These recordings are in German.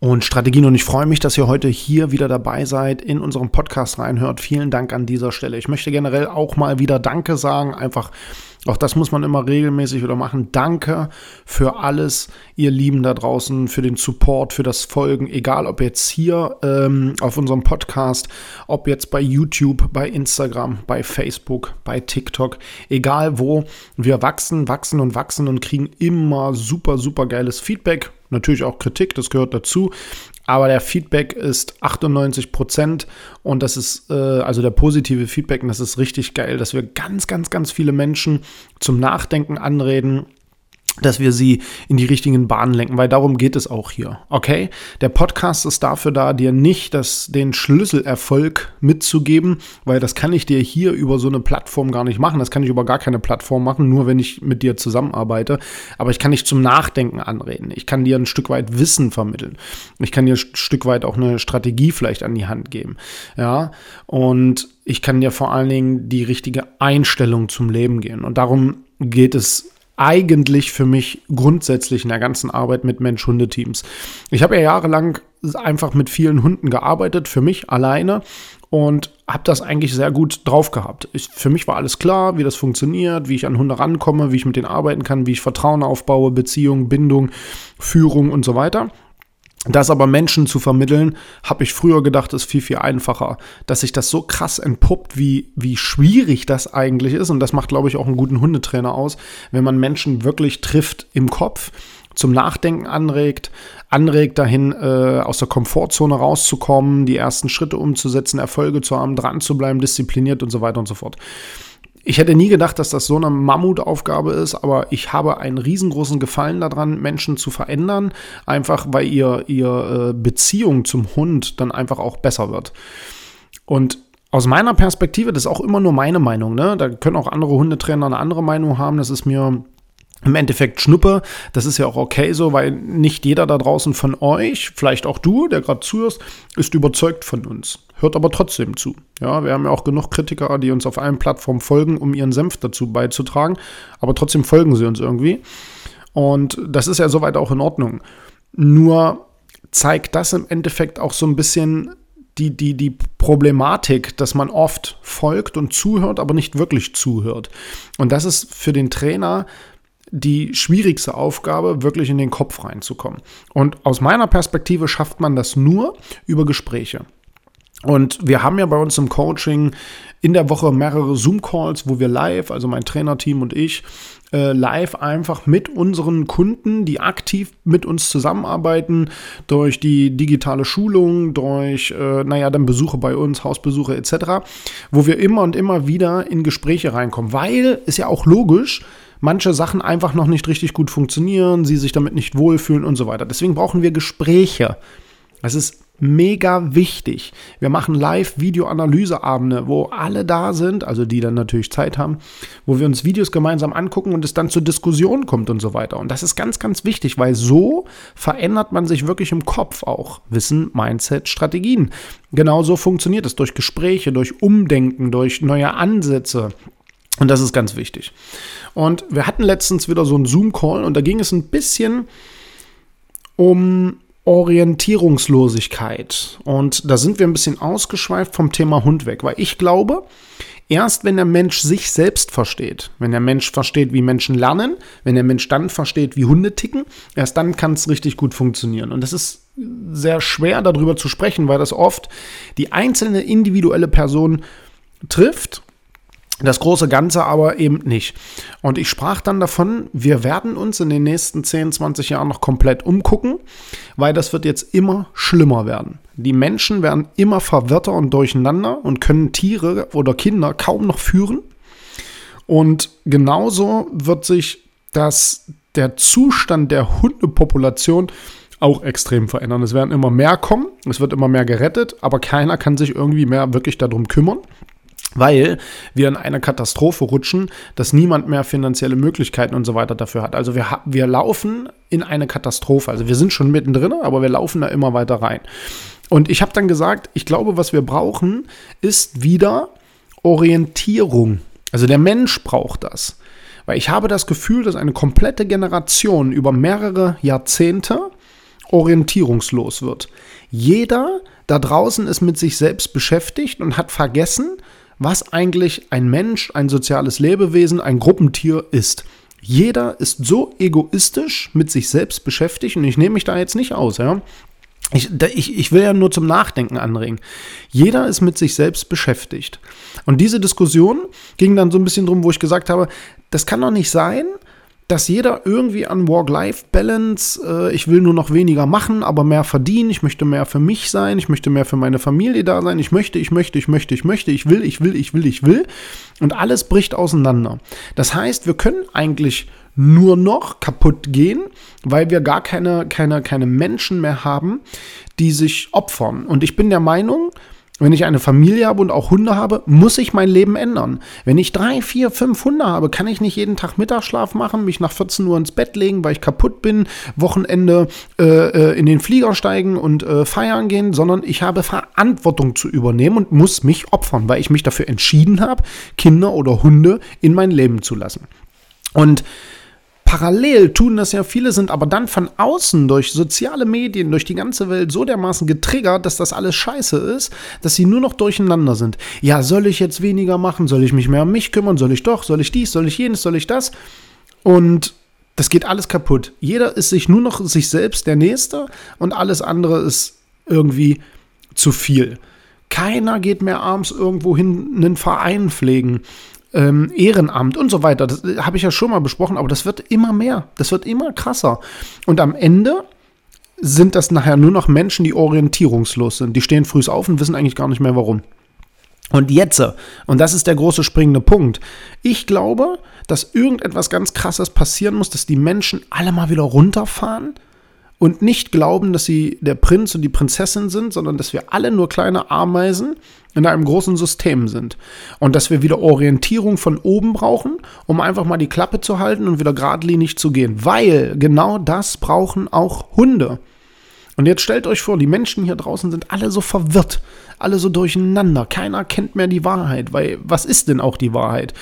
und Strategien. Und ich freue mich, dass ihr heute hier wieder dabei seid, in unserem Podcast reinhört. Vielen Dank an dieser Stelle. Ich möchte generell auch mal wieder Danke sagen, einfach auch das muss man immer regelmäßig wieder machen. Danke für alles, ihr Lieben da draußen, für den Support, für das Folgen, egal ob jetzt hier ähm, auf unserem Podcast, ob jetzt bei YouTube, bei Instagram, bei Facebook, bei TikTok, egal wo. Wir wachsen, wachsen und wachsen und kriegen immer super, super geiles Feedback. Natürlich auch Kritik, das gehört dazu. Aber der Feedback ist 98 Prozent und das ist äh, also der positive Feedback und das ist richtig geil, dass wir ganz, ganz, ganz viele Menschen zum Nachdenken anreden dass wir sie in die richtigen Bahnen lenken, weil darum geht es auch hier. Okay? Der Podcast ist dafür da, dir nicht das, den Schlüsselerfolg mitzugeben, weil das kann ich dir hier über so eine Plattform gar nicht machen. Das kann ich über gar keine Plattform machen, nur wenn ich mit dir zusammenarbeite. Aber ich kann dich zum Nachdenken anreden. Ich kann dir ein Stück weit Wissen vermitteln. Ich kann dir ein Stück weit auch eine Strategie vielleicht an die Hand geben. Ja? Und ich kann dir vor allen Dingen die richtige Einstellung zum Leben gehen. Und darum geht es eigentlich für mich grundsätzlich in der ganzen Arbeit mit Mensch-Hunde-Teams. Ich habe ja jahrelang einfach mit vielen Hunden gearbeitet, für mich alleine und habe das eigentlich sehr gut drauf gehabt. Ich, für mich war alles klar, wie das funktioniert, wie ich an Hunde rankomme, wie ich mit denen arbeiten kann, wie ich Vertrauen aufbaue, Beziehung, Bindung, Führung und so weiter. Das aber Menschen zu vermitteln, habe ich früher gedacht, ist viel, viel einfacher. Dass sich das so krass entpuppt, wie, wie schwierig das eigentlich ist. Und das macht, glaube ich, auch einen guten Hundetrainer aus, wenn man Menschen wirklich trifft im Kopf, zum Nachdenken anregt, anregt dahin, äh, aus der Komfortzone rauszukommen, die ersten Schritte umzusetzen, Erfolge zu haben, dran zu bleiben, diszipliniert und so weiter und so fort. Ich hätte nie gedacht, dass das so eine Mammutaufgabe ist, aber ich habe einen riesengroßen Gefallen daran, Menschen zu verändern, einfach weil ihr, ihr äh, Beziehung zum Hund dann einfach auch besser wird. Und aus meiner Perspektive, das ist auch immer nur meine Meinung, ne? Da können auch andere Hundetrainer eine andere Meinung haben, das ist mir im Endeffekt Schnuppe. Das ist ja auch okay so, weil nicht jeder da draußen von euch, vielleicht auch du, der gerade zuhörst, ist überzeugt von uns. Hört aber trotzdem zu. Ja, wir haben ja auch genug Kritiker, die uns auf allen Plattformen folgen, um ihren Senf dazu beizutragen. Aber trotzdem folgen sie uns irgendwie. Und das ist ja soweit auch in Ordnung. Nur zeigt das im Endeffekt auch so ein bisschen die, die, die Problematik, dass man oft folgt und zuhört, aber nicht wirklich zuhört. Und das ist für den Trainer die schwierigste Aufgabe, wirklich in den Kopf reinzukommen. Und aus meiner Perspektive schafft man das nur über Gespräche. Und wir haben ja bei uns im Coaching in der Woche mehrere Zoom-Calls, wo wir live, also mein Trainerteam und ich, äh, live einfach mit unseren Kunden, die aktiv mit uns zusammenarbeiten, durch die digitale Schulung, durch, äh, naja, dann Besuche bei uns, Hausbesuche etc., wo wir immer und immer wieder in Gespräche reinkommen. Weil, ist ja auch logisch, manche Sachen einfach noch nicht richtig gut funktionieren, sie sich damit nicht wohlfühlen und so weiter. Deswegen brauchen wir Gespräche. Das ist mega wichtig. Wir machen Live-Video-Analyseabende, wo alle da sind, also die dann natürlich Zeit haben, wo wir uns Videos gemeinsam angucken und es dann zur Diskussion kommt und so weiter. Und das ist ganz, ganz wichtig, weil so verändert man sich wirklich im Kopf auch. Wissen, Mindset, Strategien. Genauso funktioniert es durch Gespräche, durch Umdenken, durch neue Ansätze. Und das ist ganz wichtig. Und wir hatten letztens wieder so einen Zoom-Call und da ging es ein bisschen um Orientierungslosigkeit. Und da sind wir ein bisschen ausgeschweift vom Thema Hund weg, weil ich glaube, erst wenn der Mensch sich selbst versteht, wenn der Mensch versteht, wie Menschen lernen, wenn der Mensch dann versteht, wie Hunde ticken, erst dann kann es richtig gut funktionieren. Und das ist sehr schwer darüber zu sprechen, weil das oft die einzelne individuelle Person trifft Das große Ganze aber eben nicht. Und ich sprach dann davon, wir werden uns in den nächsten 10, 20 Jahren noch komplett umgucken, weil das wird jetzt immer schlimmer werden. Die Menschen werden immer verwirrter und durcheinander und können Tiere oder Kinder kaum noch führen. Und genauso wird sich das, der Zustand der Hundepopulation auch extrem verändern. Es werden immer mehr kommen, es wird immer mehr gerettet, aber keiner kann sich irgendwie mehr wirklich darum kümmern weil wir in eine Katastrophe rutschen, dass niemand mehr finanzielle Möglichkeiten und so weiter dafür hat. Also wir, wir laufen in eine Katastrophe. Also wir sind schon mittendrin, aber wir laufen da immer weiter rein. Und ich habe dann gesagt, ich glaube, was wir brauchen, ist wieder Orientierung. Also der Mensch braucht das. Weil ich habe das Gefühl, dass eine komplette Generation über mehrere Jahrzehnte orientierungslos wird. Jeder da draußen ist mit sich selbst beschäftigt und hat vergessen, was eigentlich ein Mensch, ein soziales Lebewesen, ein Gruppentier ist. Jeder ist so egoistisch mit sich selbst beschäftigt und ich nehme mich da jetzt nicht aus, ja. Ich, ich, ich will ja nur zum Nachdenken anregen. Jeder ist mit sich selbst beschäftigt. Und diese Diskussion ging dann so ein bisschen drum, wo ich gesagt habe, das kann doch nicht sein, dass jeder irgendwie an Work-Life-Balance, äh, ich will nur noch weniger machen, aber mehr verdienen, ich möchte mehr für mich sein, ich möchte mehr für meine Familie da sein, ich möchte, ich möchte, ich möchte, ich möchte, ich will, ich will, ich will, ich will. Und alles bricht auseinander. Das heißt, wir können eigentlich nur noch kaputt gehen, weil wir gar keine, keine, keine Menschen mehr haben, die sich opfern. Und ich bin der Meinung, wenn ich eine Familie habe und auch Hunde habe, muss ich mein Leben ändern. Wenn ich drei, vier, fünf Hunde habe, kann ich nicht jeden Tag Mittagsschlaf machen, mich nach 14 Uhr ins Bett legen, weil ich kaputt bin, Wochenende äh, äh, in den Flieger steigen und äh, feiern gehen, sondern ich habe Verantwortung zu übernehmen und muss mich opfern, weil ich mich dafür entschieden habe, Kinder oder Hunde in mein Leben zu lassen. Und parallel tun das ja viele, sind aber dann von außen durch soziale Medien, durch die ganze Welt so dermaßen getriggert, dass das alles scheiße ist, dass sie nur noch durcheinander sind. Ja, soll ich jetzt weniger machen? Soll ich mich mehr um mich kümmern? Soll ich doch? Soll ich dies? Soll ich jenes? Soll ich das? Und das geht alles kaputt. Jeder ist sich nur noch sich selbst der Nächste und alles andere ist irgendwie zu viel. Keiner geht mehr abends irgendwo hin einen Verein pflegen ähm, Ehrenamt und so weiter. Das äh, habe ich ja schon mal besprochen, aber das wird immer mehr. Das wird immer krasser. Und am Ende sind das nachher nur noch Menschen, die orientierungslos sind. Die stehen früh auf und wissen eigentlich gar nicht mehr warum. Und jetzt, und das ist der große springende Punkt, ich glaube, dass irgendetwas ganz Krasses passieren muss, dass die Menschen alle mal wieder runterfahren und nicht glauben, dass sie der Prinz und die Prinzessin sind, sondern dass wir alle nur kleine Ameisen in einem großen System sind. Und dass wir wieder Orientierung von oben brauchen, um einfach mal die Klappe zu halten und wieder geradlinig zu gehen. Weil genau das brauchen auch Hunde. Und jetzt stellt euch vor, die Menschen hier draußen sind alle so verwirrt, alle so durcheinander. Keiner kennt mehr die Wahrheit, weil was ist denn auch die Wahrheit?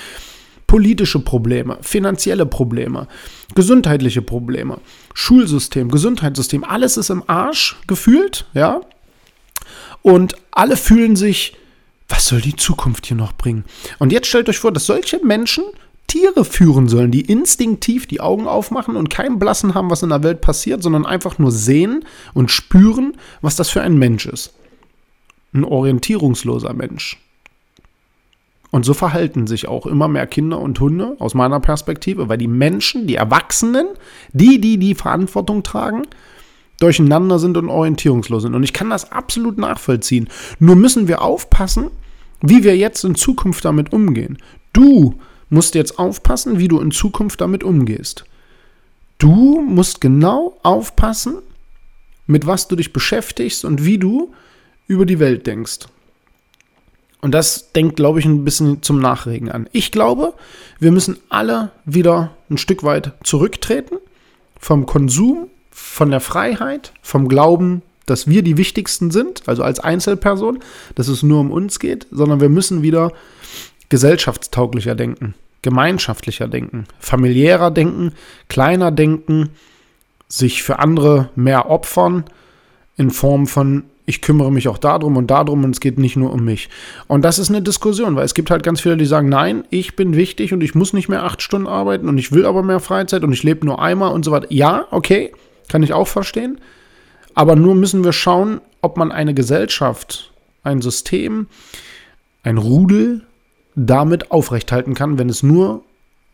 Politische Probleme, finanzielle Probleme, gesundheitliche Probleme, Schulsystem, Gesundheitssystem, alles ist im Arsch gefühlt, ja. Und alle fühlen sich, was soll die Zukunft hier noch bringen? Und jetzt stellt euch vor, dass solche Menschen Tiere führen sollen, die instinktiv die Augen aufmachen und keinen Blassen haben, was in der Welt passiert, sondern einfach nur sehen und spüren, was das für ein Mensch ist. Ein orientierungsloser Mensch. Und so verhalten sich auch immer mehr Kinder und Hunde aus meiner Perspektive, weil die Menschen, die Erwachsenen, die, die die Verantwortung tragen, durcheinander sind und orientierungslos sind. Und ich kann das absolut nachvollziehen. Nur müssen wir aufpassen, wie wir jetzt in Zukunft damit umgehen. Du musst jetzt aufpassen, wie du in Zukunft damit umgehst. Du musst genau aufpassen, mit was du dich beschäftigst und wie du über die Welt denkst. Und das denkt, glaube ich, ein bisschen zum Nachregen an. Ich glaube, wir müssen alle wieder ein Stück weit zurücktreten vom Konsum, von der Freiheit, vom Glauben, dass wir die Wichtigsten sind, also als Einzelperson, dass es nur um uns geht, sondern wir müssen wieder gesellschaftstauglicher denken, gemeinschaftlicher denken, familiärer denken, kleiner denken, sich für andere mehr opfern in Form von ich kümmere mich auch darum und darum und es geht nicht nur um mich. Und das ist eine Diskussion, weil es gibt halt ganz viele, die sagen, nein, ich bin wichtig und ich muss nicht mehr acht Stunden arbeiten und ich will aber mehr Freizeit und ich lebe nur einmal und so weiter. Ja, okay, kann ich auch verstehen. Aber nur müssen wir schauen, ob man eine Gesellschaft, ein System, ein Rudel damit aufrechthalten kann, wenn es nur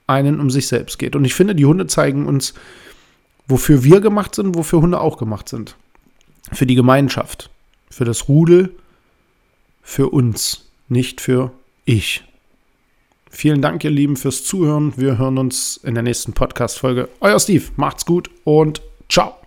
einen um sich selbst geht. Und ich finde, die Hunde zeigen uns, wofür wir gemacht sind, wofür Hunde auch gemacht sind. Für die Gemeinschaft, für das Rudel, für uns, nicht für ich. Vielen Dank, ihr Lieben, fürs Zuhören. Wir hören uns in der nächsten Podcast-Folge. Euer Steve, macht's gut und ciao.